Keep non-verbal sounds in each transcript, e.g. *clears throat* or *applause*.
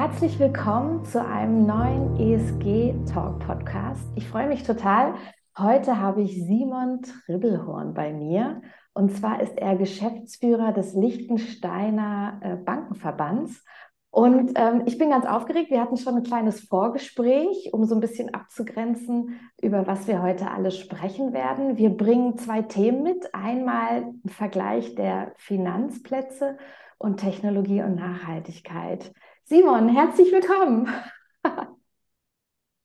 Herzlich willkommen zu einem neuen ESG Talk Podcast. Ich freue mich total. Heute habe ich Simon Tribbelhorn bei mir. Und zwar ist er Geschäftsführer des Liechtensteiner äh, Bankenverbands. Und ähm, ich bin ganz aufgeregt. Wir hatten schon ein kleines Vorgespräch, um so ein bisschen abzugrenzen, über was wir heute alles sprechen werden. Wir bringen zwei Themen mit. Einmal ein Vergleich der Finanzplätze und Technologie und Nachhaltigkeit. Simon, herzlich willkommen.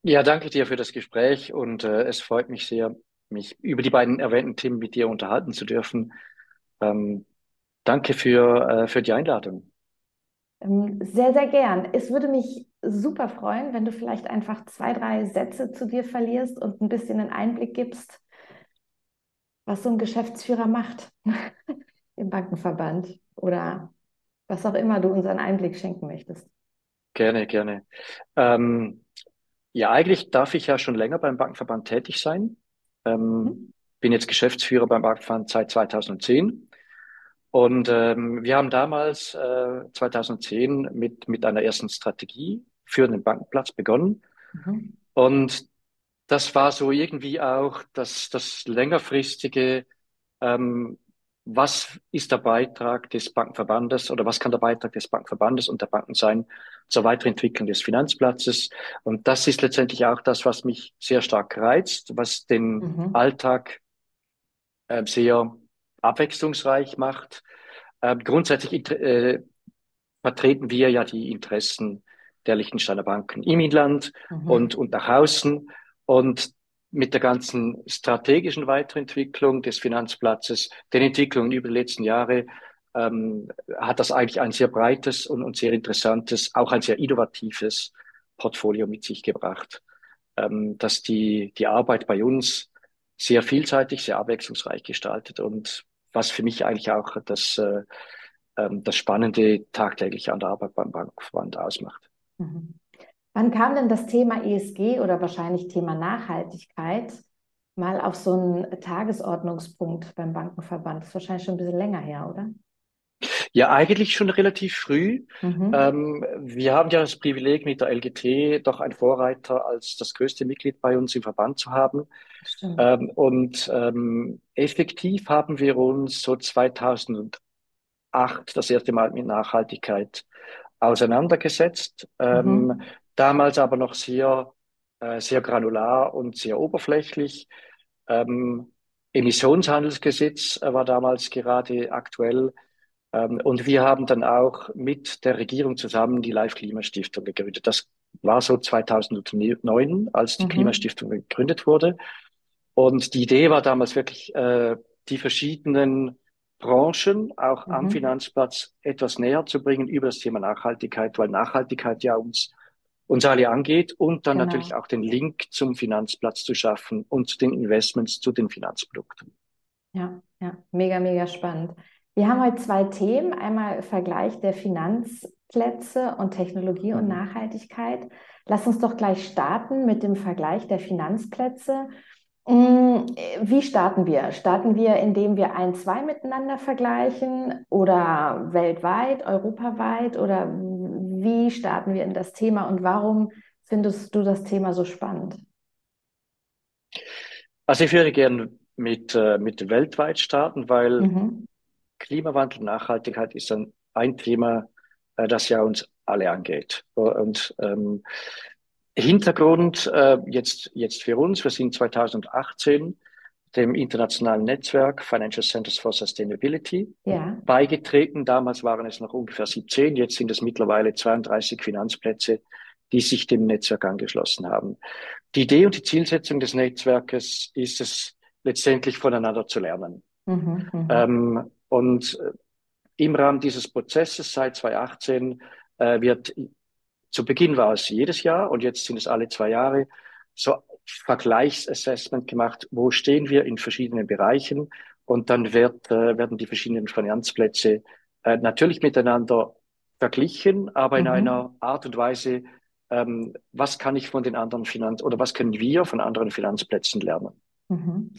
ja, danke dir für das Gespräch und äh, es freut mich sehr, mich über die beiden erwähnten Themen mit dir unterhalten zu dürfen. Ähm, danke für, äh, für die Einladung. Ähm, sehr, sehr gern. Es würde mich super freuen, wenn du vielleicht einfach zwei, drei Sätze zu dir verlierst und ein bisschen einen Einblick gibst, was so ein Geschäftsführer macht *laughs* im Bankenverband oder was auch immer du uns einen Einblick schenken möchtest. Gerne, gerne. Ähm, ja, eigentlich darf ich ja schon länger beim Bankenverband tätig sein. Ähm, mhm. Bin jetzt Geschäftsführer beim Bankenverband seit 2010 und ähm, wir haben damals äh, 2010 mit, mit einer ersten Strategie für den Bankenplatz begonnen. Mhm. Und das war so irgendwie auch das, das längerfristige, ähm, was ist der Beitrag des Bankenverbandes oder was kann der Beitrag des Bankenverbandes und der Banken sein zur Weiterentwicklung des Finanzplatzes? Und das ist letztendlich auch das, was mich sehr stark reizt, was den mhm. Alltag äh, sehr abwechslungsreich macht. Äh, grundsätzlich äh, vertreten wir ja die Interessen der Liechtensteiner Banken im Inland mhm. und, und nach außen. Und mit der ganzen strategischen Weiterentwicklung des Finanzplatzes, den Entwicklungen über die letzten Jahre, ähm, hat das eigentlich ein sehr breites und, und sehr interessantes, auch ein sehr innovatives Portfolio mit sich gebracht, ähm, dass die, die Arbeit bei uns sehr vielseitig, sehr abwechslungsreich gestaltet und was für mich eigentlich auch das, äh, ähm, das Spannende tagtäglich an der Arbeit beim Bankverband ausmacht. Mhm. Wann kam denn das Thema ESG oder wahrscheinlich Thema Nachhaltigkeit mal auf so einen Tagesordnungspunkt beim Bankenverband? Das ist wahrscheinlich schon ein bisschen länger her, oder? Ja, eigentlich schon relativ früh. Mhm. Ähm, wir haben ja das Privileg, mit der LGT doch ein Vorreiter als das größte Mitglied bei uns im Verband zu haben. Ähm, und ähm, effektiv haben wir uns so 2008 das erste Mal mit Nachhaltigkeit auseinandergesetzt. Ähm, mhm. Damals aber noch sehr, äh, sehr granular und sehr oberflächlich. Ähm, Emissionshandelsgesetz war damals gerade aktuell. Ähm, und wir haben dann auch mit der Regierung zusammen die Live Klimastiftung gegründet. Das war so 2009, als die mhm. Klimastiftung gegründet wurde. Und die Idee war damals wirklich, äh, die verschiedenen Branchen auch mhm. am Finanzplatz etwas näher zu bringen über das Thema Nachhaltigkeit, weil Nachhaltigkeit ja uns, uns alle angeht und dann genau. natürlich auch den Link zum Finanzplatz zu schaffen und zu den Investments, zu den Finanzprodukten. Ja, ja, mega, mega spannend. Wir haben heute zwei Themen. Einmal Vergleich der Finanzplätze und Technologie und mhm. Nachhaltigkeit. Lass uns doch gleich starten mit dem Vergleich der Finanzplätze. Mm, wie starten wir? Starten wir, indem wir ein, zwei miteinander vergleichen oder weltweit, europaweit oder wie starten wir in das Thema und warum findest du das Thema so spannend? Also ich würde gerne mit, äh, mit weltweit starten, weil mhm. Klimawandel und Nachhaltigkeit ist ein, ein Thema, äh, das ja uns alle angeht. Und ähm, Hintergrund äh, jetzt, jetzt für uns, wir sind 2018 dem internationalen Netzwerk Financial Centers for Sustainability ja. beigetreten. Damals waren es noch ungefähr 17, jetzt sind es mittlerweile 32 Finanzplätze, die sich dem Netzwerk angeschlossen haben. Die Idee und die Zielsetzung des Netzwerkes ist es, letztendlich voneinander zu lernen. Mhm, mhm. ähm, und äh, im Rahmen dieses Prozesses seit 2018 äh, wird zu Beginn war es jedes Jahr und jetzt sind es alle zwei Jahre so Vergleichsassessment gemacht, wo stehen wir in verschiedenen Bereichen und dann wird, äh, werden die verschiedenen Finanzplätze äh, natürlich miteinander verglichen, aber in mhm. einer Art und Weise, ähm, was kann ich von den anderen Finanz oder was können wir von anderen Finanzplätzen lernen? Mhm.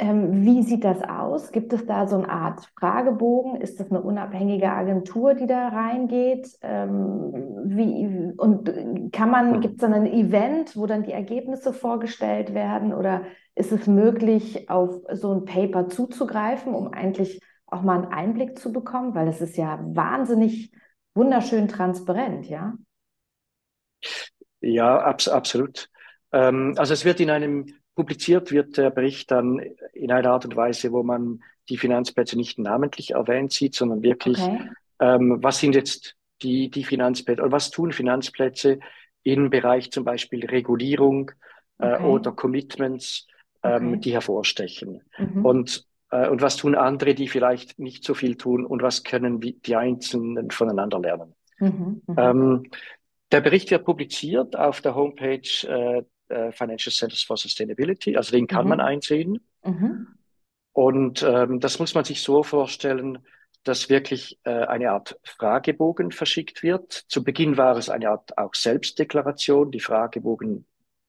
Ähm, wie sieht das aus? Gibt es da so eine Art Fragebogen? Ist das eine unabhängige Agentur, die da reingeht? Ähm, wie, und kann man, gibt es dann ein Event, wo dann die Ergebnisse vorgestellt werden? Oder ist es möglich, auf so ein Paper zuzugreifen, um eigentlich auch mal einen Einblick zu bekommen? Weil es ist ja wahnsinnig wunderschön transparent, ja? Ja, abs absolut. Ähm, also es wird in einem, publiziert wird der Bericht dann in einer Art und Weise, wo man die Finanzplätze nicht namentlich erwähnt sieht, sondern wirklich, Okay, ähm, was sind jetzt die, die Finanzplätze oder was tun Finanzplätze im Bereich zum Beispiel Regulierung äh, okay, oder Commitments, ähm, okay. die hervorstechen. Mhm. Und, äh, und was tun andere, die vielleicht nicht so viel tun und was können die Einzelnen voneinander lernen? Mhm. Mhm. Ähm, der Bericht wird publiziert auf der Homepage äh, äh, Financial Centers for Sustainability, also den kann man Mhm. einsehen. Mhm. Und ähm, das muss man sich so vorstellen, dass wirklich äh, eine Art Fragebogen verschickt wird. Zu Beginn war es eine Art auch Selbstdeklaration. Die Fragebogen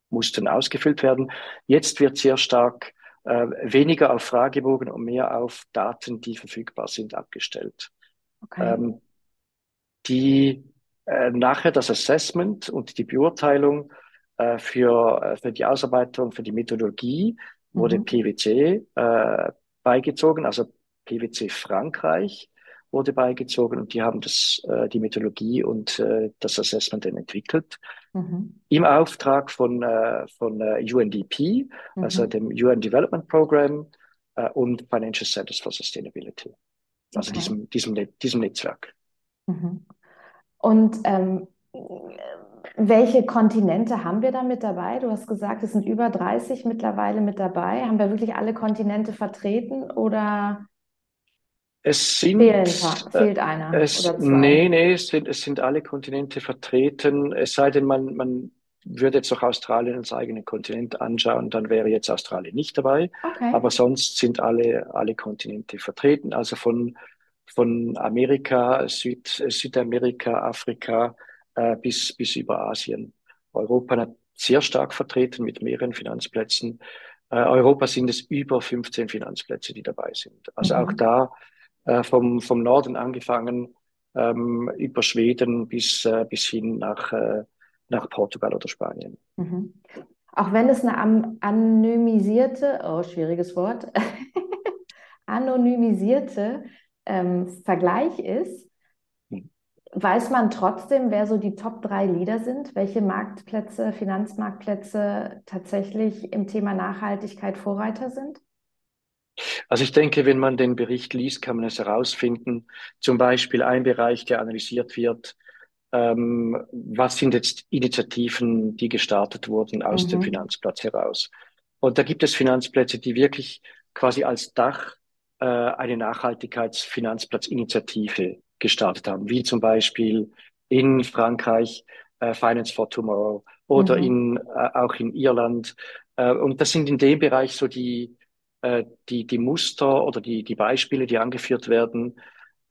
mussten ausgefüllt werden. Jetzt wird sehr stark äh, weniger auf Fragebogen und mehr auf Daten, die verfügbar sind, abgestellt. Okay. Ähm, die äh, nachher das Assessment und die Beurteilung für, äh, für die Ausarbeitung, für die Methodologie wurde Mhm. PwC äh, beigezogen, also PwC Frankreich wurde beigezogen und die haben das, äh, die Methodologie und äh, das Assessment dann entwickelt Mhm. im Auftrag von, äh, von äh, UNDP, also Mhm. dem UN Development Program äh, und Financial Centers for Sustainability, also Okay. diesem, diesem, diesem Netzwerk. Mhm. Und ähm, welche Kontinente haben wir da mit dabei? Du hast gesagt, es sind über 30 mittlerweile mit dabei. Haben wir wirklich alle Kontinente vertreten oder Es fehlen, sind, pa- äh, fehlt einer es, oder zwei? nee, nee, es sind, es sind alle Kontinente vertreten. Es sei denn, man, man würde jetzt noch Australien als eigenen Kontinent anschauen, dann wäre jetzt Australien nicht dabei. Okay. Aber sonst sind alle, alle Kontinente vertreten. Also von, von Amerika, Süd, Südamerika, Afrika, äh, bis, bis über Asien. Europa hat sehr stark vertreten mit mehreren Finanzplätzen. Äh, Europa sind es über 15 Finanzplätze, die dabei sind. Also auch Mhm. da äh, vom, vom Norden angefangen, ähm, über Schweden bis, äh, bis hin nach, äh, nach Portugal oder Spanien. Mhm. Auch wenn es eine am- anonymisierte, oh, schwieriges Wort, *laughs* anonymisierte ähm, Vergleich ist. Weiß man trotzdem, wer so die Top drei Leader sind, welche Marktplätze, Finanzmarktplätze tatsächlich im Thema Nachhaltigkeit Vorreiter sind? Also ich denke, wenn man den Bericht liest, kann man es herausfinden. Zum Beispiel ein Bereich, der analysiert wird. Ähm, was sind jetzt Initiativen, die gestartet wurden aus dem Mhm. Finanzplatz heraus? Und da gibt es Finanzplätze, die wirklich quasi als Dach äh, eine Nachhaltigkeitsfinanzplatzinitiative gestartet haben, wie zum Beispiel in Frankreich äh, Finance for Tomorrow oder Mhm. in, äh, auch in Irland. Äh, und das sind in dem Bereich so die, äh, die, die Muster oder die, die Beispiele, die angeführt werden.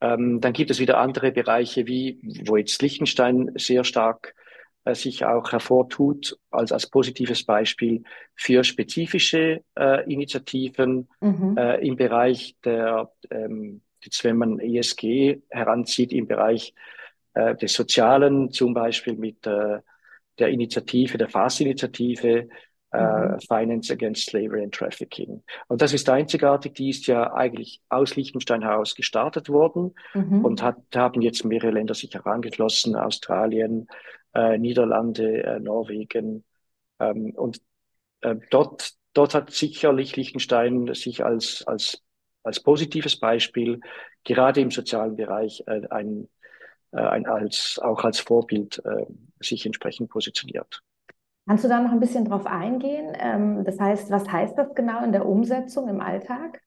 Ähm, dann gibt es wieder andere Bereiche, wie wo jetzt Liechtenstein sehr stark äh, sich auch hervortut als, als positives Beispiel für spezifische äh, Initiativen Mhm. äh, im Bereich der, ähm, jetzt wenn man ESG heranzieht, im Bereich äh, des Sozialen, zum Beispiel mit äh, der Initiative, der FAS-Initiative, äh, Mhm. Finance Against Slavery and Trafficking. Und das ist einzigartig, die ist ja eigentlich aus Liechtenstein heraus gestartet worden Mhm. und hat, haben jetzt mehrere Länder sich herangeschlossen, Australien, äh, Niederlande, äh, Norwegen. Ähm, und äh, dort, dort hat sicherlich Liechtenstein sich als, als, als positives Beispiel, gerade im sozialen Bereich, äh, ein, äh, ein als, auch als Vorbild äh, sich entsprechend positioniert. Kannst du da noch ein bisschen drauf eingehen? Ähm, das heißt, was heißt das genau in der Umsetzung im Alltag?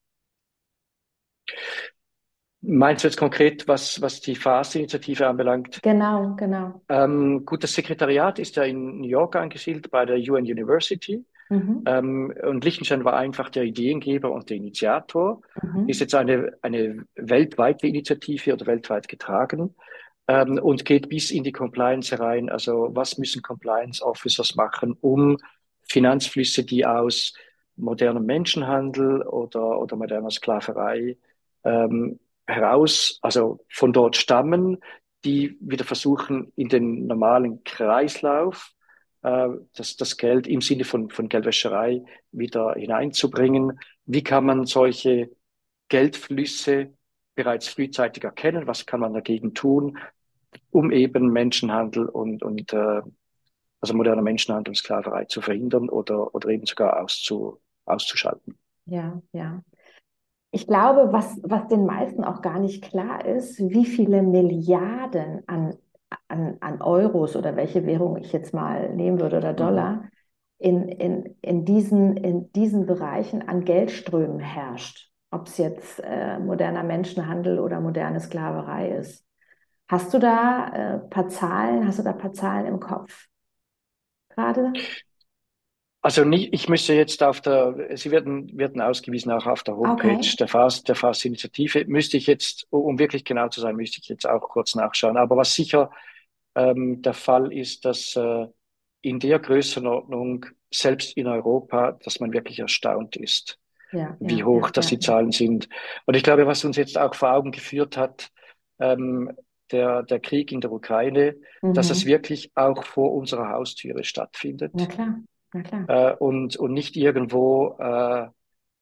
Meinst du jetzt konkret, was, was die FAST-Initiative anbelangt? Genau, genau. Ähm, gut, das Sekretariat ist ja in New York angesiedelt bei der UN University. Mhm. Ähm, und Liechtenstein war einfach der Ideengeber und der Initiator. Mhm. Ist jetzt eine, eine weltweite Initiative oder weltweit getragen ähm, und geht bis in die Compliance herein. Also was müssen Compliance Officers machen, um Finanzflüsse, die aus modernem Menschenhandel oder, oder moderner Sklaverei ähm, heraus, also von dort stammen, die wieder versuchen, in den normalen Kreislauf äh, das, das Geld im Sinne von, von Geldwäscherei wieder hineinzubringen. Wie kann man solche Geldflüsse bereits frühzeitig erkennen? Was kann man dagegen tun, um eben Menschenhandel und, und äh, also moderne Menschenhandel und Sklaverei zu verhindern oder, oder eben sogar auszu, auszuschalten? Ja, ja. Ich glaube, was, was den meisten auch gar nicht klar ist, wie viele Milliarden an, an, an Euros oder welche Währung ich jetzt mal nehmen würde oder Dollar mhm. in, in, in, diesen, in diesen Bereichen an Geldströmen herrscht. Ob es jetzt äh, moderner Menschenhandel oder moderne Sklaverei ist. Hast du da äh, paar Zahlen, hast du da paar Zahlen im Kopf gerade? Also nicht, ich müsste jetzt auf der, Sie werden, werden ausgewiesen auch auf der Homepage okay. der FAS, der FAS-Initiative. Müsste ich jetzt, um wirklich genau zu sein, müsste ich jetzt auch kurz nachschauen. Aber was sicher ähm, der Fall ist, dass äh, in der Größenordnung, selbst in Europa, dass man wirklich erstaunt ist, ja, wie ja, hoch ja, dass die Zahlen sind. Und ich glaube, was uns jetzt auch vor Augen geführt hat, ähm, der, der Krieg in der Ukraine, mhm. dass es wirklich auch vor unserer Haustüre stattfindet. Ja, klar. Äh, und, und nicht irgendwo äh,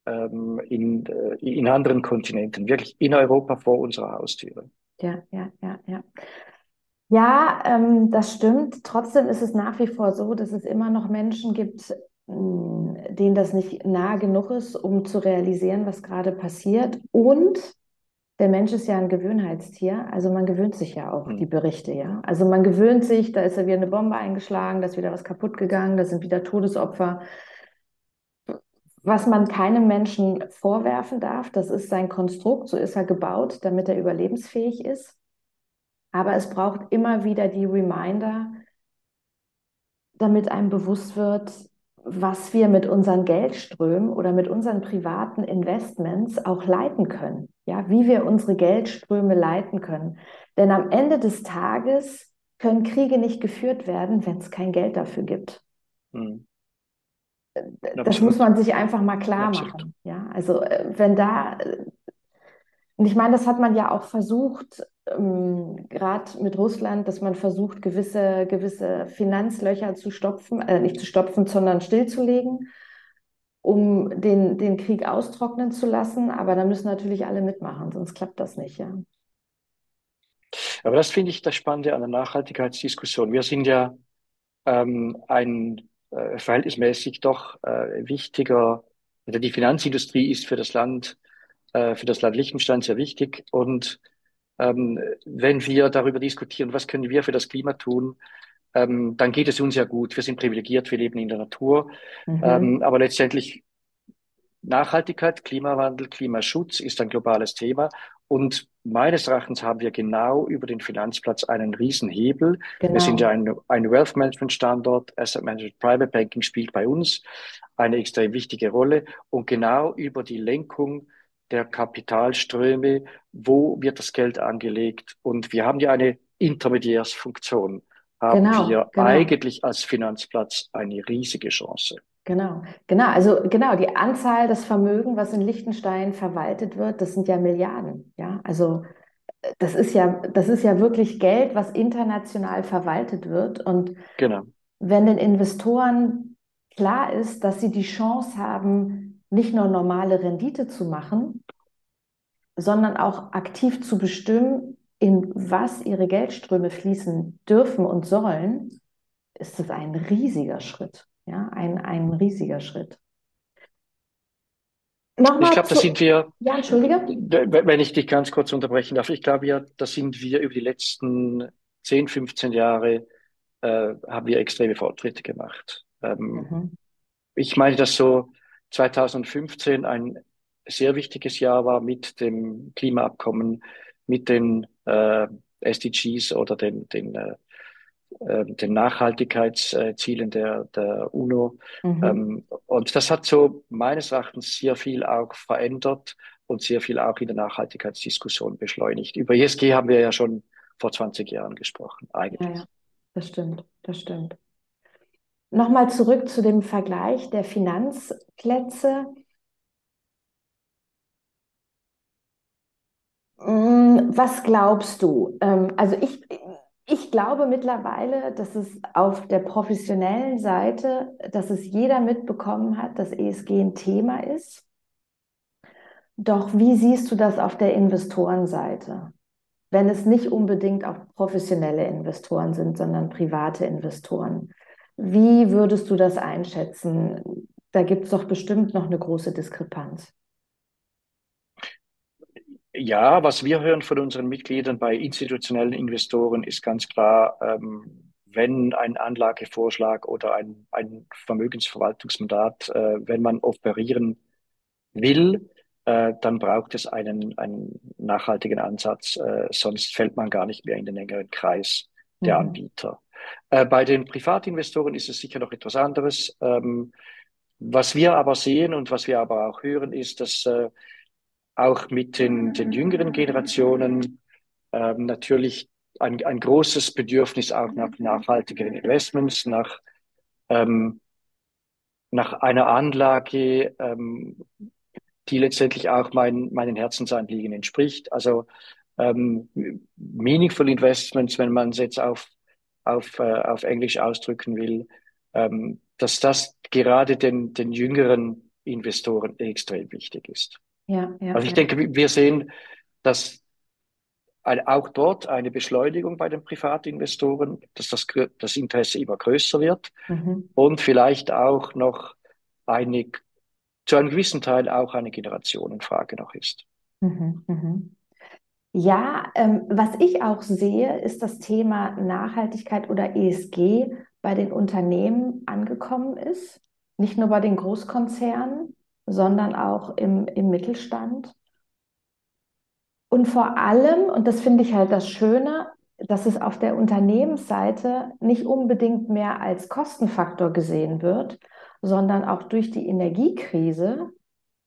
ähm, in, äh, in anderen Kontinenten, wirklich in Europa vor unserer Haustüre. Ja, ja, ja, ja. Ja, ähm, das stimmt. Trotzdem ist es nach wie vor so, dass es immer noch Menschen gibt, denen das nicht nah genug ist, um zu realisieren, was gerade passiert. Und der Mensch ist ja ein Gewöhnheitstier, also man gewöhnt sich ja auch mhm. die Berichte, ja. Also man gewöhnt sich, da ist ja wieder eine Bombe eingeschlagen, da ist wieder was kaputt gegangen, da sind wieder Todesopfer. Was man keinem Menschen vorwerfen darf, das ist sein Konstrukt, so ist er gebaut, damit er überlebensfähig ist. Aber es braucht immer wieder die Reminder, damit einem bewusst wird, was wir mit unseren Geldströmen oder mit unseren privaten Investments auch leiten können. Ja, wie wir unsere Geldströme leiten können. Denn am Ende des Tages können Kriege nicht geführt werden, wenn es kein Geld dafür gibt. Hm. Das Absolut. muss man sich einfach mal klar Absolut. machen. Ja, also äh, wenn da, äh, und ich meine, das hat man ja auch versucht, ähm, gerade mit Russland, dass man versucht, gewisse, gewisse Finanzlöcher zu stopfen, äh, nicht zu stopfen, sondern stillzulegen, um den, den Krieg austrocknen zu lassen. Aber da müssen natürlich alle mitmachen, sonst klappt das nicht, ja. Aber das finde ich das Spannende an der Nachhaltigkeitsdiskussion. Wir sind ja ähm, ein äh, verhältnismäßig doch äh, wichtiger, die Finanzindustrie ist für das Land, äh, für das Land Liechtenstein sehr wichtig und ähm, wenn wir darüber diskutieren, was können wir für das Klima tun, ähm, dann geht es uns ja gut. Wir sind privilegiert, wir leben in der Natur. Mhm. Ähm, aber letztendlich Nachhaltigkeit, Klimawandel, Klimaschutz ist ein globales Thema. Und meines Erachtens haben wir genau über den Finanzplatz einen Riesenhebel. Genau. Wir sind ja ein, ein Wealth Management Standort. Asset Management Private Banking spielt bei uns eine extrem wichtige Rolle. Und genau über die Lenkung der Kapitalströme, wo wird das Geld angelegt. Und wir haben ja eine Intermediärsfunktion, haben genau, wir genau. eigentlich als Finanzplatz eine riesige Chance. Genau, genau. Also genau, die Anzahl des Vermögen, was in Liechtenstein verwaltet wird, das sind ja Milliarden. Ja, also das ist ja, das ist ja wirklich Geld, was international verwaltet wird. Und genau. wenn den Investoren klar ist, dass sie die Chance haben, nicht nur normale Rendite zu machen, sondern auch aktiv zu bestimmen, in was ihre Geldströme fließen dürfen und sollen, ist das ein riesiger Schritt. Ja, ein, ein riesiger Schritt. Nochmal ich glaube, da sind wir. Ja, entschuldige. Wenn ich dich ganz kurz unterbrechen darf, ich glaube ja, da sind wir über die letzten 10, 15 Jahre äh, haben wir extreme Fortschritte gemacht. Ähm, mhm. Ich meine das so, 2015 ein sehr wichtiges Jahr war mit dem Klimaabkommen, mit den äh, SDGs oder den, den, äh, äh, den Nachhaltigkeitszielen der, der UNO. Mhm. Ähm, und das hat so meines Erachtens sehr viel auch verändert und sehr viel auch in der Nachhaltigkeitsdiskussion beschleunigt. Über ESG haben wir ja schon vor 20 Jahren gesprochen, eigentlich. Ja, ja. das stimmt, das stimmt. Nochmal zurück zu dem Vergleich der Finanzplätze. Was glaubst du? Ähm, also ich, ich glaube mittlerweile, dass es auf der professionellen Seite, dass es jeder mitbekommen hat, dass ESG ein Thema ist. Doch wie siehst du das auf der Investorenseite? Wenn es nicht unbedingt auch professionelle Investoren sind, sondern private Investoren. Wie würdest du das einschätzen? Da gibt es doch bestimmt noch eine große Diskrepanz. Ja, was wir hören von unseren Mitgliedern bei institutionellen Investoren ist ganz klar, ähm, wenn ein Anlagevorschlag oder ein, ein Vermögensverwaltungsmandat, äh, wenn man operieren will, äh, dann braucht es einen, einen nachhaltigen Ansatz, äh, sonst fällt man gar nicht mehr in den engeren Kreis der mhm. Anbieter. Äh, bei den Privatinvestoren ist es sicher noch etwas anderes. Ähm, was wir aber sehen und was wir aber auch hören, ist, dass äh, auch mit den, den jüngeren Generationen ähm, natürlich ein, ein großes Bedürfnis auch nach nachhaltigeren Investments, nach, ähm, nach einer Anlage, ähm, die letztendlich auch mein, meinen Herzensanliegen entspricht. Also ähm, meaningful Investments, wenn man es jetzt auf, auf, äh, auf Englisch ausdrücken will, ähm, dass das gerade den, den jüngeren Investoren extrem wichtig ist. Ja, ja, also ich ja. denke, wir sehen, dass auch dort eine Beschleunigung bei den Privatinvestoren, dass das, das Interesse immer größer wird mhm. und vielleicht auch noch eine, zu einem gewissen Teil auch eine Generationenfrage noch ist. Mhm, mhm. Ja, ähm, was ich auch sehe, ist das Thema Nachhaltigkeit oder ESG bei den Unternehmen angekommen ist. Nicht nur bei den Großkonzernen, sondern auch im, im Mittelstand. Und vor allem, und das finde ich halt das Schöne, dass es auf der Unternehmensseite nicht unbedingt mehr als Kostenfaktor gesehen wird, sondern auch durch die Energiekrise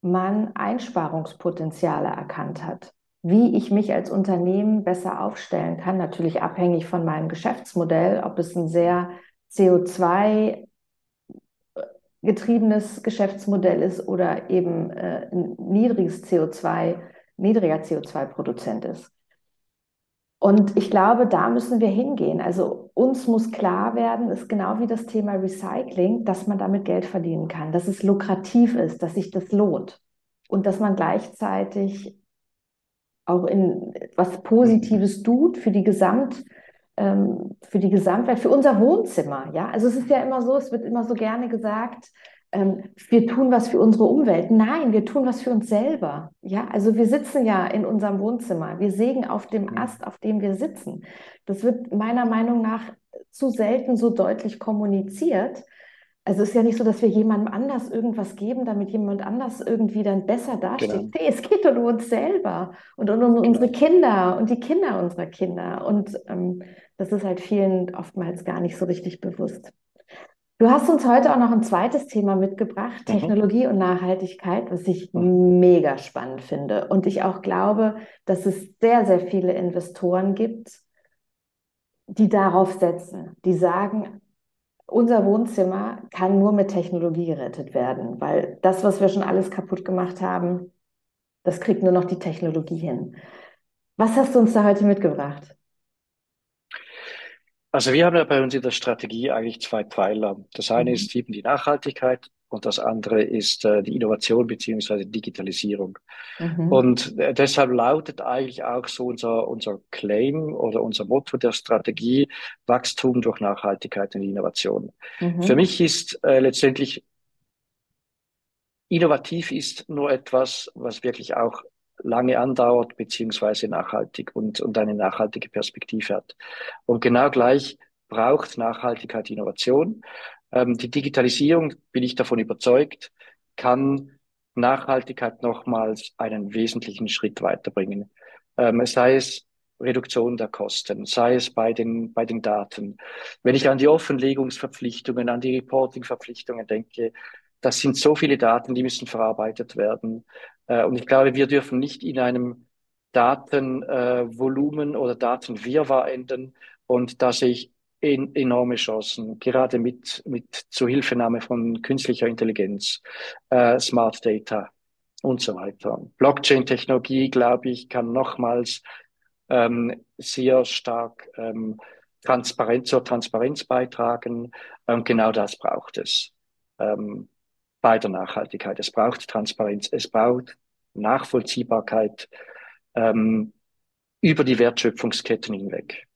man Einsparungspotenziale erkannt hat wie ich mich als Unternehmen besser aufstellen kann, natürlich abhängig von meinem Geschäftsmodell, ob es ein sehr CO2 getriebenes Geschäftsmodell ist oder eben äh, ein niedriges CO2, niedriger CO2-Produzent ist. Und ich glaube, da müssen wir hingehen. Also uns muss klar werden, ist genau wie das Thema Recycling, dass man damit Geld verdienen kann, dass es lukrativ ist, dass sich das lohnt und dass man gleichzeitig auch in was Positives tut für die Gesamt, ähm, für die Gesamtwelt, für unser Wohnzimmer. Ja, also es ist ja immer so, es wird immer so gerne gesagt, ähm, wir tun was für unsere Umwelt. Nein, wir tun was für uns selber. Ja, also wir sitzen ja in unserem Wohnzimmer. Wir sägen auf dem Ast, auf dem wir sitzen. Das wird meiner Meinung nach zu selten so deutlich kommuniziert. Also es ist ja nicht so, dass wir jemandem anders irgendwas geben, damit jemand anders irgendwie dann besser dasteht. Genau. Nee, es geht um uns selber und um, um genau. unsere Kinder und die Kinder unserer Kinder. Und ähm, das ist halt vielen oftmals gar nicht so richtig bewusst. Du hast uns heute auch noch ein zweites Thema mitgebracht, mhm. Technologie und Nachhaltigkeit, was ich mhm. mega spannend finde. Und ich auch glaube, dass es sehr, sehr viele Investoren gibt, die darauf setzen, die sagen, unser Wohnzimmer kann nur mit Technologie gerettet werden, weil das, was wir schon alles kaputt gemacht haben, das kriegt nur noch die Technologie hin. Was hast du uns da heute mitgebracht? Also wir haben ja bei uns in der Strategie eigentlich zwei Pfeiler. Das eine mhm. ist eben die Nachhaltigkeit und das andere ist äh, die Innovation beziehungsweise Digitalisierung. Mhm. Und äh, deshalb lautet eigentlich auch so unser, unser Claim oder unser Motto der Strategie Wachstum durch Nachhaltigkeit und Innovation. Mhm. Für mich ist äh, letztendlich innovativ ist nur etwas, was wirklich auch lange andauert beziehungsweise nachhaltig und, und eine nachhaltige Perspektive hat. Und genau gleich braucht Nachhaltigkeit Innovation. Ähm, die Digitalisierung, bin ich davon überzeugt, kann Nachhaltigkeit nochmals einen wesentlichen Schritt weiterbringen. Ähm, sei es Reduktion der Kosten, sei es bei den, bei den Daten. Wenn ich an die Offenlegungsverpflichtungen, an die Reportingverpflichtungen denke, das sind so viele Daten, die müssen verarbeitet werden. Äh, und ich glaube, wir dürfen nicht in einem Datenvolumen äh, oder Datenwirrwarr enden. Und da sehe ich en enorme Chancen, gerade mit, mit Zuhilfenahme von künstlicher Intelligenz, äh, Smart Data und so weiter. Blockchain-Technologie, glaube ich, kann nochmals ähm, sehr stark ähm, Transparenz zur Transparenz beitragen. Und genau das braucht es ähm, bei der Nachhaltigkeit. Es braucht Transparenz, es braucht Nachvollziehbarkeit ähm, über die Wertschöpfungsketten hinweg.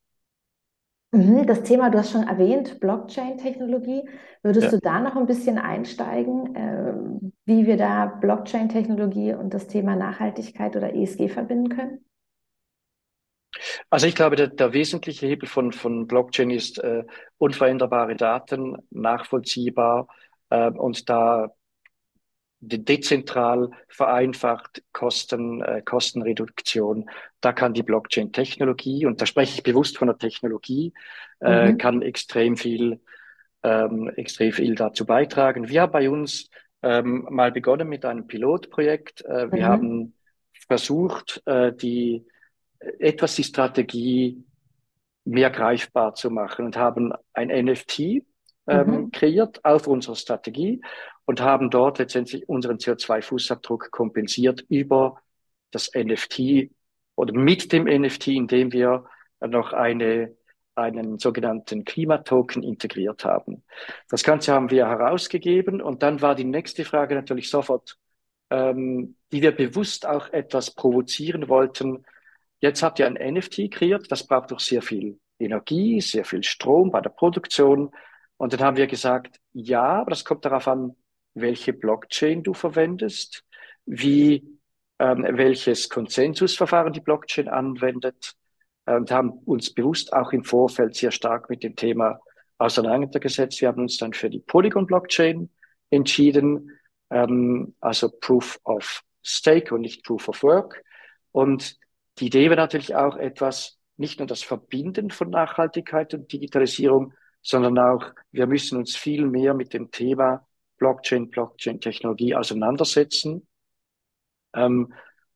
Mhm, das Thema, du hast schon erwähnt, Blockchain-Technologie. Würdest ja. du da noch ein bisschen einsteigen, äh, wie wir da Blockchain-Technologie und das Thema Nachhaltigkeit oder ESG verbinden können? Also ich glaube, der, der wesentliche Hebel von, von Blockchain ist äh, unveränderbare Daten, nachvollziehbar äh, und da dezentral vereinfacht, Kosten, äh, Kostenreduktion. Da kann die Blockchain-Technologie, und da spreche ich bewusst von der Technologie, äh, mhm. kann extrem viel, ähm, extrem viel dazu beitragen. Wir haben bei uns ähm, mal begonnen mit einem Pilotprojekt. Äh, wir mhm. haben versucht, äh, die etwas die Strategie mehr greifbar zu machen und haben ein NFT ähm, mhm. kreiert auf unserer Strategie und haben dort letztendlich unseren CO2-Fußabdruck kompensiert über das NFT oder mit dem NFT, indem wir noch eine, einen sogenannten Klimatoken integriert haben. Das Ganze haben wir herausgegeben und dann war die nächste Frage natürlich sofort, ähm, die wir bewusst auch etwas provozieren wollten, Jetzt habt ihr ein NFT kreiert, das braucht doch sehr viel Energie, sehr viel Strom bei der Produktion. Und dann haben wir gesagt, ja, aber das kommt darauf an, welche Blockchain du verwendest, wie ähm, welches Konsensusverfahren die Blockchain anwendet und haben uns bewusst auch im Vorfeld sehr stark mit dem Thema auseinandergesetzt. Wir haben uns dann für die Polygon-Blockchain entschieden, ähm, also Proof of Stake und nicht Proof of Work. Und die Idee war natürlich auch etwas, nicht nur das Verbinden von Nachhaltigkeit und Digitalisierung, sondern auch, wir müssen uns viel mehr mit dem Thema Blockchain, Blockchain-Technologie auseinandersetzen ähm,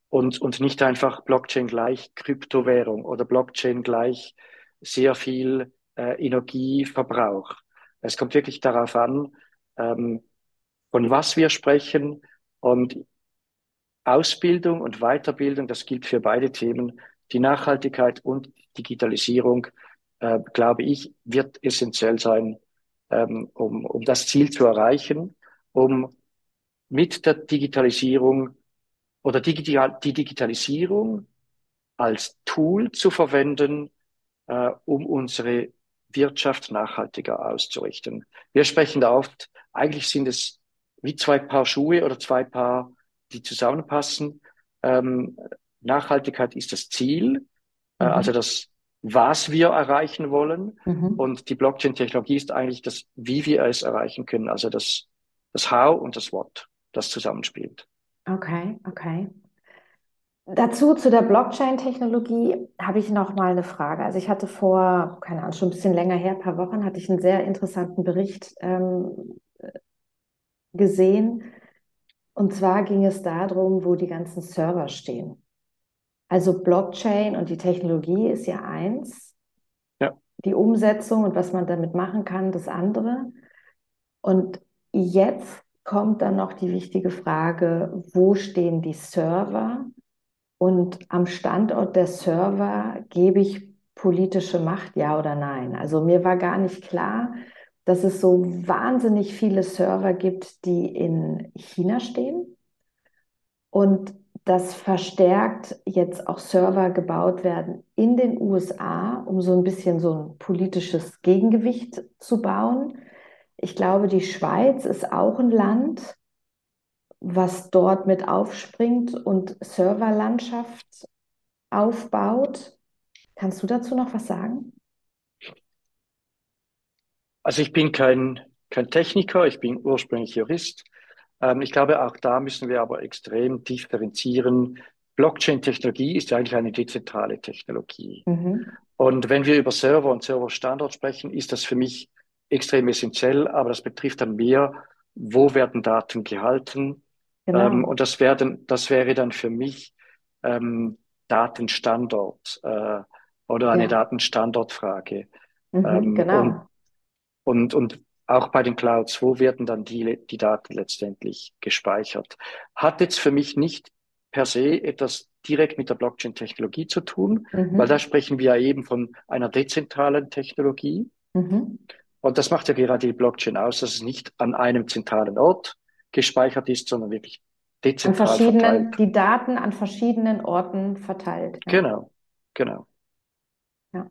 und, und nicht einfach Blockchain gleich Kryptowährung oder Blockchain gleich sehr viel äh, Energieverbrauch. Es kommt wirklich darauf an, ähm, von was wir sprechen und Ausbildung und Weiterbildung, das gilt für beide Themen, die Nachhaltigkeit und Digitalisierung, äh, glaube ich, wird essentiell sein, ähm, um, um das Ziel zu erreichen, um mit der Digitalisierung oder digital, die Digitalisierung als Tool zu verwenden, äh, um unsere Wirtschaft nachhaltiger auszurichten. Wir sprechen da oft, eigentlich sind es wie zwei Paar Schuhe oder zwei Paar die zusammenpassen. Ähm, Nachhaltigkeit ist das Ziel, äh, mhm. also das, was wir erreichen wollen. Mhm. Und die Blockchain-Technologie ist eigentlich das, wie wir es erreichen können, also das, das How und das What, das zusammenspielt. Okay, okay. Dazu zu der Blockchain-Technologie habe ich noch mal eine Frage. Also ich hatte vor, keine Ahnung, schon ein bisschen länger her, ein paar Wochen, hatte ich einen sehr interessanten Bericht ähm, gesehen und zwar ging es darum, wo die ganzen Server stehen. Also Blockchain und die Technologie ist ja eins. Ja. Die Umsetzung und was man damit machen kann, das andere. Und jetzt kommt dann noch die wichtige Frage, wo stehen die Server? Und am Standort der Server gebe ich politische Macht, ja oder nein? Also mir war gar nicht klar, dass es so wahnsinnig viele Server gibt, die in China stehen und dass verstärkt jetzt auch Server gebaut werden in den USA, um so ein bisschen so ein politisches Gegengewicht zu bauen. Ich glaube, die Schweiz ist auch ein Land, was dort mit aufspringt und Serverlandschaft aufbaut. Kannst du dazu noch was sagen? Also ich bin kein, kein Techniker, ich bin ursprünglich Jurist. Ähm, ich glaube, auch da müssen wir aber extrem differenzieren. Blockchain-Technologie ist ja eigentlich eine dezentrale Technologie. Mhm. Und wenn wir über Server und Serverstandort sprechen, ist das für mich extrem essentiell, aber das betrifft dann mehr, wo werden Daten gehalten? Genau. Ähm, und das, werden, das wäre dann für mich ähm, Datenstandort äh, oder eine ja. Datenstandortfrage. Mhm, ähm, genau. Und, und, und auch bei den Clouds, wo werden dann die, die Daten letztendlich gespeichert? Hat jetzt für mich nicht per se etwas direkt mit der Blockchain-Technologie zu tun, mhm. weil da sprechen wir ja eben von einer dezentralen Technologie. Mhm. Und das macht ja gerade die Blockchain aus, dass es nicht an einem zentralen Ort gespeichert ist, sondern wirklich dezentral an verschiedenen, verteilt. Die Daten an verschiedenen Orten verteilt. Ja. Genau, genau. Ja.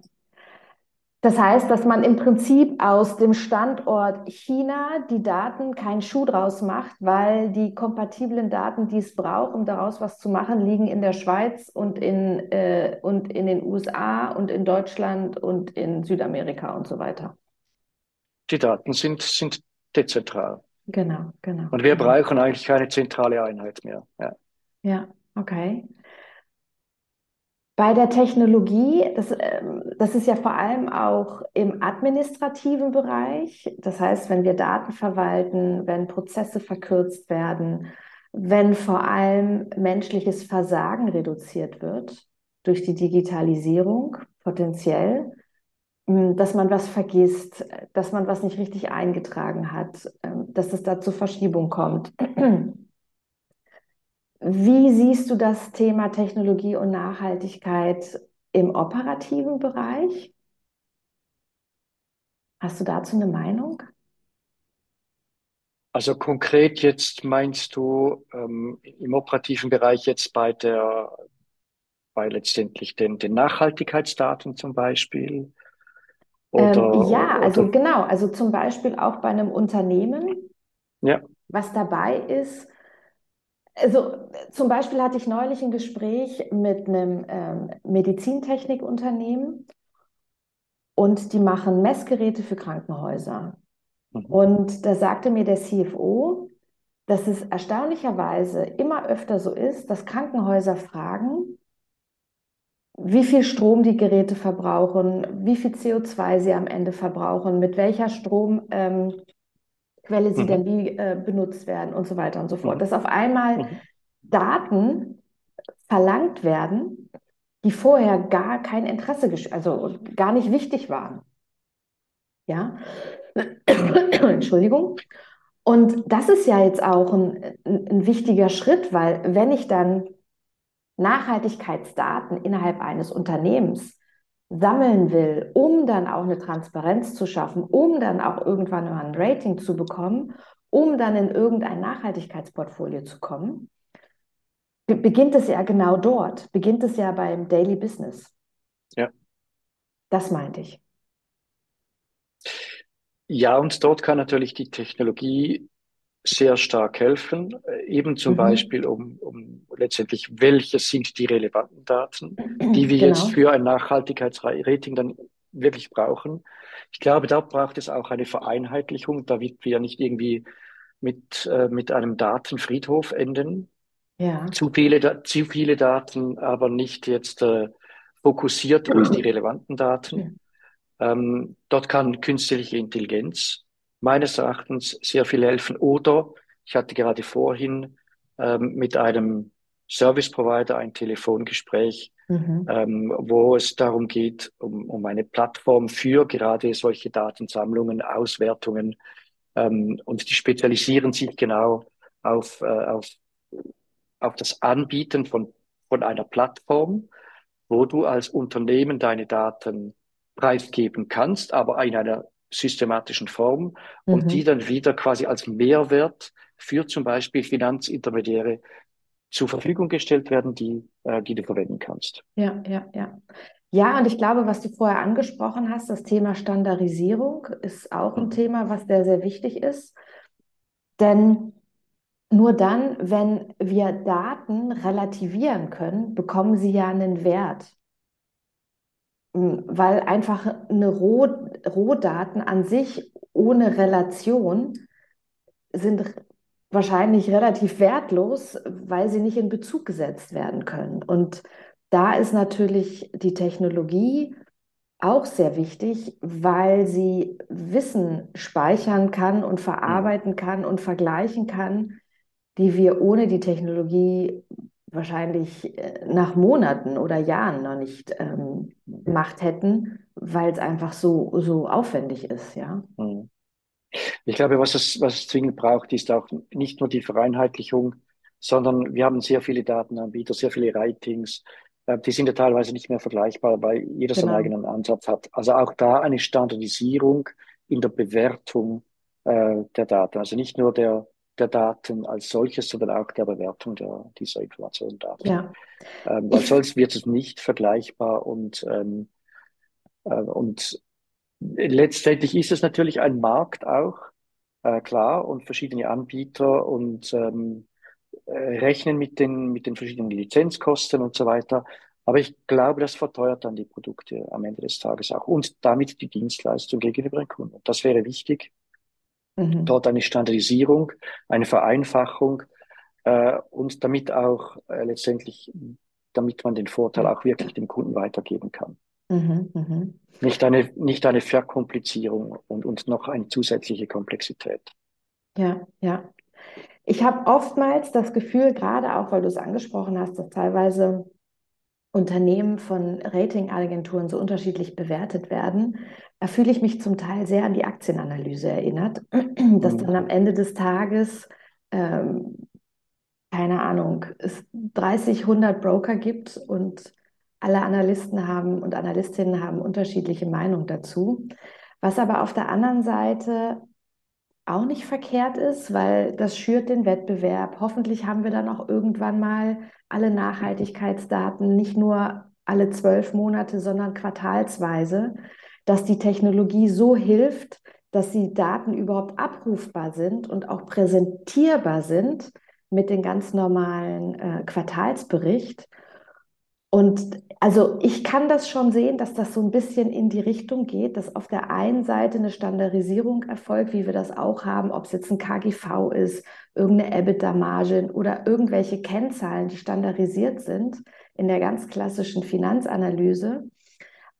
Das heißt, dass man im Prinzip aus dem Standort China die Daten keinen Schuh draus macht, weil die kompatiblen Daten, die es braucht, um daraus was zu machen, liegen in der Schweiz und in, äh, und in den USA und in Deutschland und in Südamerika und so weiter. Die Daten sind, sind dezentral. Genau, genau. Und wir genau. brauchen eigentlich keine zentrale Einheit mehr. Ja, ja okay. Bei der Technologie, das, ähm, das ist ja vor allem auch im administrativen Bereich. Das heißt, wenn wir Daten verwalten, wenn Prozesse verkürzt werden, wenn vor allem menschliches Versagen reduziert wird durch die Digitalisierung potenziell, hm, dass man was vergisst, dass man was nicht richtig eingetragen hat, ähm, dass es da zur Verschiebung kommt. Wie siehst du das Thema Technologie und Nachhaltigkeit im operativen Bereich? Hast du dazu eine Meinung? Also konkret jetzt meinst du ähm, im operativen Bereich jetzt bei der, bei letztendlich den, den Nachhaltigkeitsdaten zum Beispiel? Oder, ähm, ja, also oder? genau, also zum Beispiel auch bei einem Unternehmen, ja. was dabei ist, also zum Beispiel hatte ich neulich ein Gespräch mit einem ähm, Medizintechnikunternehmen und die machen Messgeräte für Krankenhäuser. Mhm. Und da sagte mir der CFO, dass es erstaunlicherweise immer öfter so ist, dass Krankenhäuser fragen, wie viel Strom die Geräte verbrauchen, wie viel CO2 sie am Ende verbrauchen, mit welcher Strom, ähm, Quelle sie mhm. denn wie äh, benutzt werden und so weiter und so fort. Mhm. Dass auf einmal mhm. Daten verlangt werden, die vorher gar kein Interesse, also gar nicht wichtig waren. Ja, *clears throat* Entschuldigung. Und das ist ja jetzt auch ein, ein wichtiger Schritt, weil wenn ich dann Nachhaltigkeitsdaten innerhalb eines Unternehmens sammeln will, um dann auch eine Transparenz zu schaffen, um dann auch irgendwann mal ein Rating zu bekommen, um dann in irgendein Nachhaltigkeitsportfolio zu kommen, beginnt es ja genau dort, beginnt es ja beim Daily Business. Ja. Das meinte ich. Ja, und dort kann natürlich die Technologie sehr stark helfen, äh, eben zum mhm. Beispiel um, um letztendlich, welche sind die relevanten Daten, die wir genau. jetzt für ein Nachhaltigkeitsrating dann wirklich brauchen. Ich glaube, da braucht es auch eine Vereinheitlichung, damit wir nicht irgendwie mit, äh, mit einem Datenfriedhof enden. Ja. Zu viele, zu viele Daten, aber nicht jetzt äh, fokussiert auf die relevanten Daten. Ähm, dort kann künstliche Intelligenz meines Erachtens sehr viel helfen. Oder ich hatte gerade vorhin ähm, mit einem Service Provider ein Telefongespräch, mhm. ähm, wo es darum geht, um, um eine Plattform für gerade solche Datensammlungen, Auswertungen. Ähm, und die spezialisieren sich genau auf, äh, auf, auf das Anbieten von, von einer Plattform, wo du als Unternehmen deine Daten preisgeben kannst, aber in einer systematischen Form mhm. und die dann wieder quasi als Mehrwert für zum Beispiel Finanzintermediäre zur Verfügung gestellt werden, die, äh, die du verwenden kannst. Ja, ja, ja. Ja, und ich glaube, was du vorher angesprochen hast, das Thema Standardisierung ist auch ein mhm. Thema, was sehr, sehr wichtig ist. Denn nur dann, wenn wir Daten relativieren können, bekommen sie ja einen Wert. Weil einfach eine Roh Rohdaten an sich ohne Relation sind wahrscheinlich relativ wertlos, weil sie nicht in Bezug gesetzt werden können. Und da ist natürlich die Technologie auch sehr wichtig, weil sie Wissen speichern kann und verarbeiten kann und vergleichen kann, die wir ohne die Technologie wahrscheinlich äh, nach Monaten oder Jahren noch nicht ähm, gemacht hätten, weil es einfach so, so aufwendig ist, ja. Mhm. Ich glaube, was es, was es zwingend braucht, ist auch nicht nur die Vereinheitlichung, sondern wir haben sehr viele Datenanbieter, sehr viele Ratings. Äh, die sind ja teilweise nicht mehr vergleichbar, weil jeder genau. seinen eigenen Ansatz hat. Also auch da eine Standardisierung in der Bewertung äh, der Daten. Also nicht nur der, der Daten als solches, sondern auch der Bewertung der, dieser Informationsdaten. Ja. Ähm, weil sonst wird es nicht vergleichbar und, ähm, äh, und letztendlich ist es natürlich ein Markt auch, äh, klar, und verschiedene Anbieter und ähm, äh, rechnen mit den, mit den verschiedenen Lizenzkosten und so weiter. Aber ich glaube, das verteuert dann die Produkte am Ende des Tages auch und damit die Dienstleistung gegenüber den Kunden. Das wäre wichtig, mhm. dort eine Standardisierung, eine Vereinfachung äh, und damit auch äh, letztendlich, damit man den Vorteil auch wirklich dem Kunden weitergeben kann. Mhm, mh. Nicht eine, nicht eine Verkomplizierung und, und noch eine zusätzliche Komplexität. Ja, ja. Ich habe oftmals das Gefühl, gerade auch weil du es angesprochen hast, dass teilweise Unternehmen von Ratingagenturen so unterschiedlich bewertet werden, da fühle ich mich zum Teil sehr an die Aktienanalyse erinnert, *clears throat* dass dann am Ende des Tages, ähm, keine Ahnung, es 30, 100 Broker gibt und alle Analysten haben und Analystinnen haben unterschiedliche Meinungen dazu. Was aber auf der anderen Seite auch nicht verkehrt ist, weil das schürt den Wettbewerb. Hoffentlich haben wir dann auch irgendwann mal alle Nachhaltigkeitsdaten, nicht nur alle zwölf Monate, sondern quartalsweise, dass die Technologie so hilft, dass die Daten überhaupt abrufbar sind und auch präsentierbar sind mit dem ganz normalen äh, Quartalsbericht und also ich kann das schon sehen, dass das so ein bisschen in die Richtung geht, dass auf der einen Seite eine Standardisierung erfolgt, wie wir das auch haben, ob es jetzt ein KGV ist, irgendeine EBITDA-Margin oder irgendwelche Kennzahlen, die standardisiert sind in der ganz klassischen Finanzanalyse.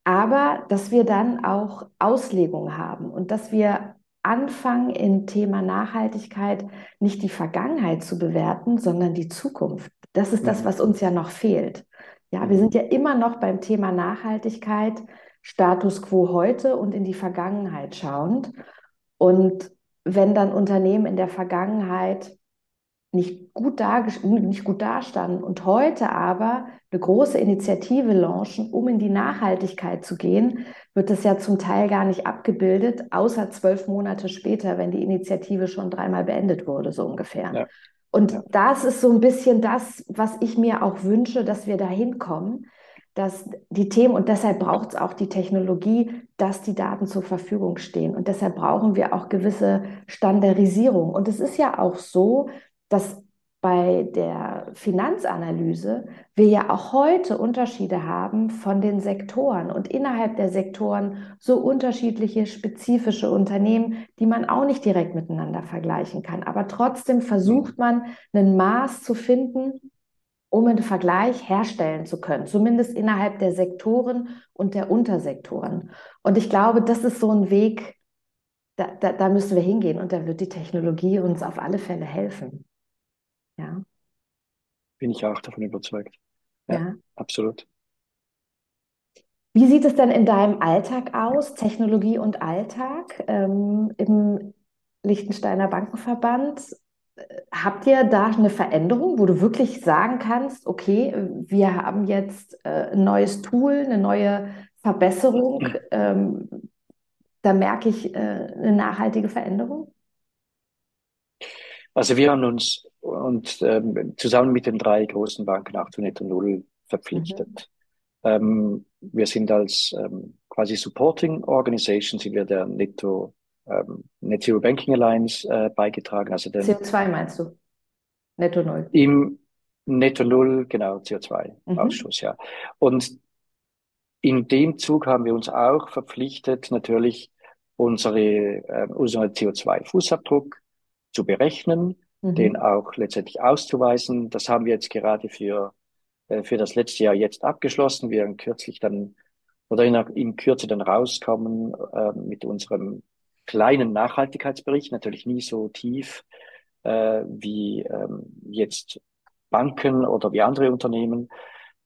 Aber dass wir dann auch Auslegung haben und dass wir anfangen, im Thema Nachhaltigkeit nicht die Vergangenheit zu bewerten, sondern die Zukunft. Das ist das, was uns ja noch fehlt. Ja, wir sind ja immer noch beim Thema Nachhaltigkeit, Status quo heute und in die Vergangenheit schauend. Und wenn dann Unternehmen in der Vergangenheit nicht gut, nicht gut dastanden und heute aber eine große Initiative launchen, um in die Nachhaltigkeit zu gehen, wird das ja zum Teil gar nicht abgebildet, außer zwölf Monate später, wenn die Initiative schon dreimal beendet wurde, so ungefähr. Ja. Und ja. das ist so ein bisschen das, was ich mir auch wünsche, dass wir da hinkommen, dass die Themen, und deshalb braucht es auch die Technologie, dass die Daten zur Verfügung stehen. Und deshalb brauchen wir auch gewisse Standardisierung. Und es ist ja auch so, dass bei der Finanzanalyse wir ja auch heute Unterschiede haben von den Sektoren und innerhalb der Sektoren so unterschiedliche spezifische Unternehmen, die man auch nicht direkt miteinander vergleichen kann. Aber trotzdem versucht man, ein Maß zu finden, um einen Vergleich herstellen zu können, zumindest innerhalb der Sektoren und der Untersektoren. Und ich glaube, das ist so ein Weg, da, da, da müssen wir hingehen und da wird die Technologie uns auf alle Fälle helfen. Ja. Bin ich auch davon überzeugt. Ja, ja. absolut. Wie sieht es denn in deinem Alltag aus, Technologie und Alltag ähm, im Liechtensteiner Bankenverband? Habt ihr da eine Veränderung, wo du wirklich sagen kannst, okay, wir haben jetzt äh, ein neues Tool, eine neue Verbesserung, ähm, da merke ich äh, eine nachhaltige Veränderung? Also wir haben uns und ähm, zusammen mit den drei großen Banken auch zu Netto Null verpflichtet. Mhm. Ähm, wir sind als ähm, quasi Supporting Organization sind wir der Netto ähm, Net Zero Banking Alliance äh, beigetragen. Also den, CO2 meinst du? Netto Null. Im Netto Null, genau, CO2-Ausschuss, mhm. ja. Und in dem Zug haben wir uns auch verpflichtet, natürlich unsere, äh, unseren CO2-Fußabdruck zu berechnen mhm. den auch letztendlich auszuweisen. Das haben wir jetzt gerade für, äh, für das letzte Jahr jetzt abgeschlossen. Wir werden kürzlich dann oder in, in Kürze dann rauskommen äh, mit unserem kleinen Nachhaltigkeitsbericht, natürlich nie so tief äh, wie ähm, jetzt Banken oder wie andere Unternehmen.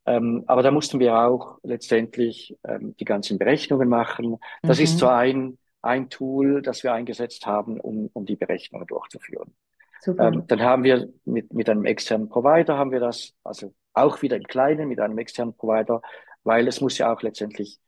Ähm, aber da mussten wir auch letztendlich ähm, die ganzen Berechnungen machen. Das mhm. ist so ein, ein Tool, das wir eingesetzt haben, um, um die Berechnungen durchzuführen. Super. Ähm, dann haben wir mit, mit einem externen Provider haben wir das, also auch wieder im Kleinen mit einem externen Provider, weil es muss ja auch letztendlich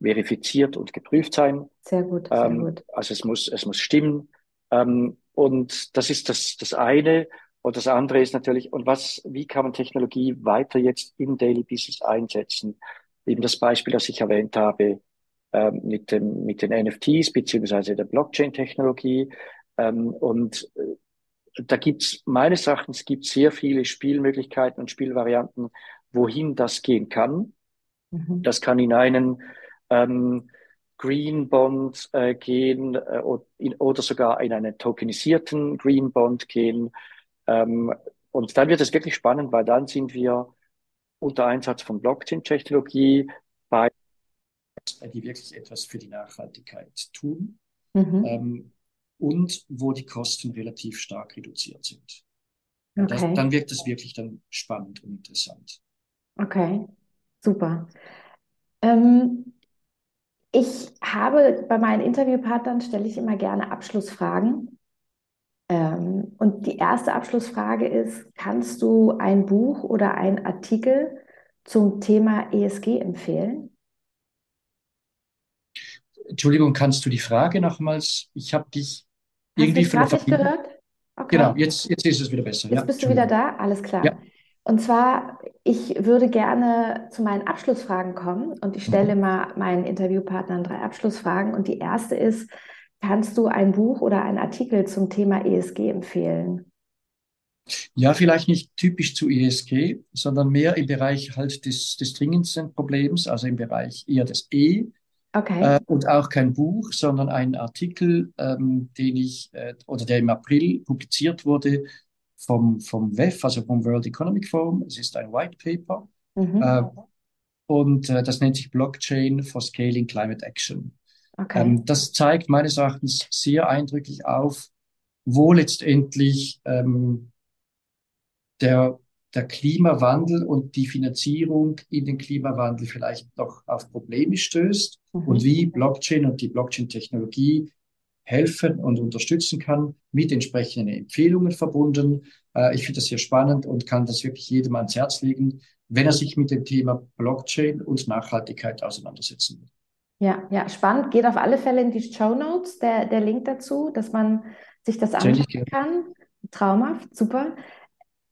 verifiziert und geprüft sein. Sehr gut, sehr ähm, gut. Also es muss, es muss stimmen. Ähm, und das ist das, das eine. Und das andere ist natürlich, und was, wie kann man Technologie weiter jetzt im Daily Business einsetzen? Eben das Beispiel, das ich erwähnt habe, ähm, mit dem, mit den NFTs beziehungsweise der Blockchain-Technologie. Ähm, und äh, da gibt's meines Erachtens gibt sehr viele Spielmöglichkeiten und Spielvarianten, wohin das gehen kann. Mhm. Das kann in einen ähm, Green Bond äh, gehen äh, oder sogar in einen tokenisierten Green Bond gehen. Ähm, und dann wird es wirklich spannend, weil dann sind wir unter Einsatz von Blockchain-Technologie bei die wirklich etwas für die Nachhaltigkeit tun. Mhm. Ähm, und wo die Kosten relativ stark reduziert sind. Okay. Das, dann wirkt es wirklich dann spannend und interessant. Okay, super. Ähm, ich habe bei meinen Interviewpartnern stelle ich immer gerne Abschlussfragen. Ähm, und die erste Abschlussfrage ist, kannst du ein Buch oder einen Artikel zum Thema ESG empfehlen? Entschuldigung, kannst du die Frage nochmals? Ich habe dich Hast irgendwie von der gehört? Okay. Genau, jetzt, jetzt ist es wieder besser. Jetzt ja, bist du wieder da? Alles klar. Ja. Und zwar, ich würde gerne zu meinen Abschlussfragen kommen und ich stelle mhm. mal meinen Interviewpartnern drei Abschlussfragen. Und die erste ist, kannst du ein Buch oder einen Artikel zum Thema ESG empfehlen? Ja, vielleicht nicht typisch zu ESG, sondern mehr im Bereich halt des, des dringendsten Problems, also im Bereich eher des E, Okay. Äh, und auch kein Buch, sondern ein Artikel, ähm, den ich, äh, oder der im April publiziert wurde vom, vom WEF, also vom World Economic Forum. Es ist ein White Paper. Mhm. Äh, und äh, das nennt sich Blockchain for Scaling Climate Action. Okay. Ähm, das zeigt meines Erachtens sehr eindrücklich auf, wo letztendlich ähm, der der Klimawandel und die Finanzierung in den Klimawandel vielleicht noch auf Probleme stößt mhm. und wie Blockchain und die Blockchain-Technologie helfen und unterstützen kann, mit entsprechenden Empfehlungen verbunden. Äh, ich finde das sehr spannend und kann das wirklich jedem ans Herz legen, wenn er sich mit dem Thema Blockchain und Nachhaltigkeit auseinandersetzen will. Ja, ja, spannend. Geht auf alle Fälle in die Show Notes, der, der Link dazu, dass man sich das anschauen kann. Traumhaft, super.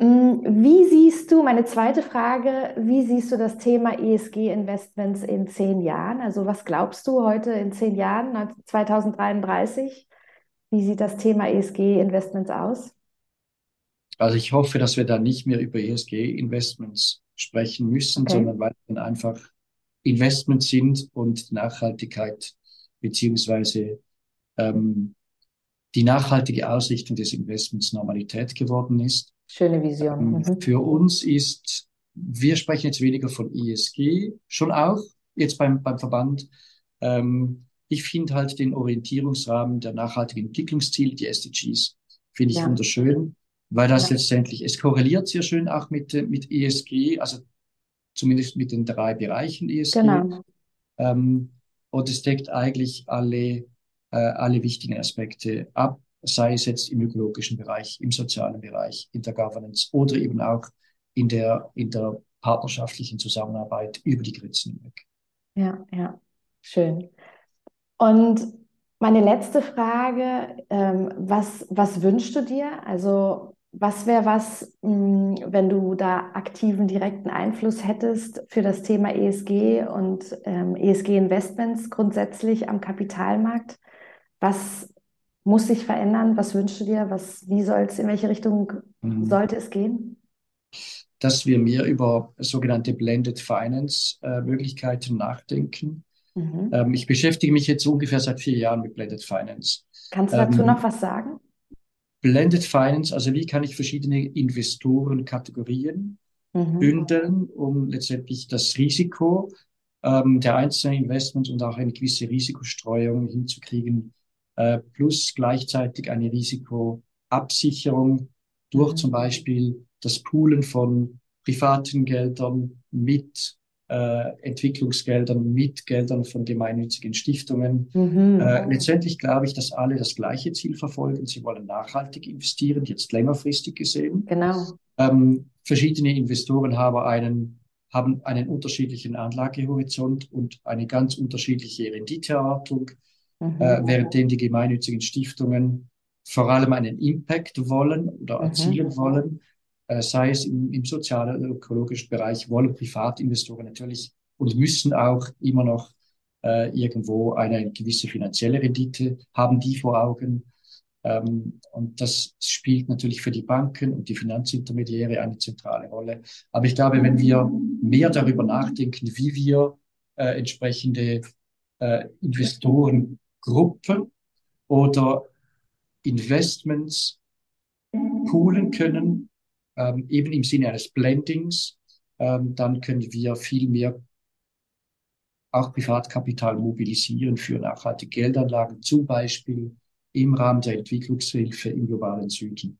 Mm, wie siehst du, meine zweite Frage, wie siehst du das Thema ESG-Investments in zehn Jahren? Also was glaubst du heute in zehn Jahren, 2033? Wie sieht das Thema ESG-Investments aus? Also ich hoffe, dass wir da nicht mehr über ESG-Investments sprechen müssen, okay. sondern weiterhin einfach Investments sind und Nachhaltigkeit beziehungsweise ähm, die nachhaltige Ausrichtung des Investments Normalität geworden ist. Schöne Vision. Ähm, mhm. Für uns ist, wir sprechen jetzt weniger von ESG, schon auch jetzt beim, beim Verband. Ähm, ich finde halt den Orientierungsrahmen der nachhaltigen Entwicklungsziele, die SDGs, finde ich ja. wunderschön, weil das ja. letztendlich, es korreliert sehr schön auch mit, mit ESG, also zumindest mit den drei Bereichen ESG. Genau. Ähm, und es deckt eigentlich alle, äh, alle wichtigen Aspekte ab sei es jetzt im ökologischen Bereich, im sozialen Bereich, in der Governance oder eben auch in der, in der partnerschaftlichen Zusammenarbeit über die Grenzen hinweg. Ja, ja, schön. Und meine letzte Frage, ähm, was, was wünschst du dir? Also was wäre was, mh, hm, wenn du da aktiven, direkten Einfluss hättest für das Thema ESG und ähm, ESG-Investments grundsätzlich am Kapitalmarkt? Was muss sich verändern? Was wünschst du dir? Was, wie soll es, in welche Richtung mhm. sollte es gehen? Dass wir mehr über sogenannte Blended Finance äh, Möglichkeiten nachdenken. Mhm. Ähm, ich beschäftige mich jetzt ungefähr seit vier Jahren mit Blended Finance. Kannst du dazu ähm, noch was sagen? Blended Finance, also wie kann ich verschiedene Investorenkategorien mhm. bündeln, um letztendlich das Risiko ähm, der einzelnen Investments und auch eine gewisse Risikostreuung hinzukriegen, äh, plus gleichzeitig eine Risikoabsicherung durch mhm. zum Beispiel das Poolen von privaten Geldern, mit äh, Entwicklungsgeldern, mit Geldern von gemeinnützigen Stiftungen. Mhm. Äh, letztendlich glaube ich, dass alle das gleiche Ziel verfolgen. Sie wollen nachhaltig investieren, jetzt längerfristig gesehen. Genau. Ähm, verschiedene Investoren haben einen, haben einen unterschiedlichen Anlagehorizont und eine ganz unterschiedliche Renditeerwartung, mhm. äh, währenddem die gemeinnützigen Stiftungen vor allem einen Impact wollen oder mhm. erzielen mhm. wollen, äh, sei es im, im sozialen oder ökologischen Bereich, wollen Privatinvestoren natürlich und müssen auch immer noch äh, irgendwo eine gewisse finanzielle Rendite haben, die vor Augen. Ähm, und das spielt natürlich für die Banken und die Finanzintermediäre eine zentrale Rolle. Aber ich glaube, wenn wir mehr darüber nachdenken, wie wir äh, entsprechende äh, Investorengruppen oder Investments poolen können, ähm, eben im Sinne eines Blendings, ähm, dann können wir viel mehr auch Privatkapital mobilisieren für nachhaltige Geldanlagen, zum Beispiel im Rahmen der Entwicklungshilfe im globalen Süden.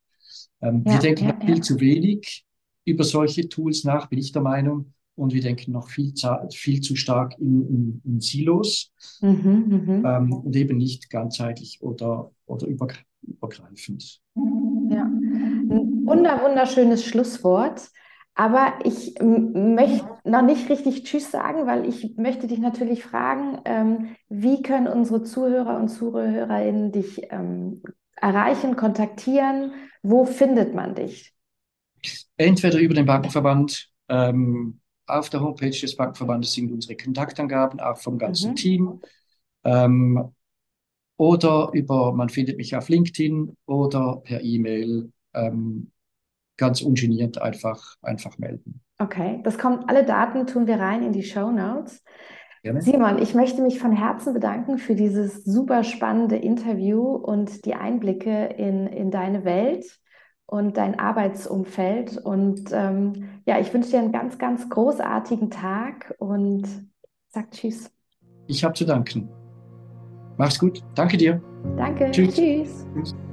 Ähm, ja, wir denken ja, viel ja. zu wenig über solche Tools nach, bin ich der Meinung. Und wir denken noch viel, viel zu stark in, in, in Silos mhm, mhm, ähm, und eben nicht ganzheitlich oder, oder übergreifend. Ja, ein wunder, wunderschönes Schlusswort. Aber ich möchte noch nicht richtig Tschüss sagen, weil ich möchte dich natürlich fragen, ähm, wie können unsere Zuhörer und Zuhörerinnen dich ähm, erreichen, kontaktieren? Wo findet man dich? Entweder über den Bankenverband. Ähm, auf der Homepage des Bankenverbandes sind unsere Kontaktangaben, auch vom ganzen mhm. Team. Ähm, oder über, man findet mich auf LinkedIn oder per E-Mail. Ähm, ganz ungeniert einfach, einfach melden. Okay, das kommt, alle Daten tun wir rein in die Show Notes. Simon, ich möchte mich von Herzen bedanken für dieses super spannende Interview und die Einblicke in, in deine Welt und dein Arbeitsumfeld. Und ähm, ja, ich wünsche dir einen ganz, ganz großartigen Tag und sag Tschüss. Ich habe zu danken. Mach's gut. Danke dir. Danke. Tschüss. tschüss. tschüss.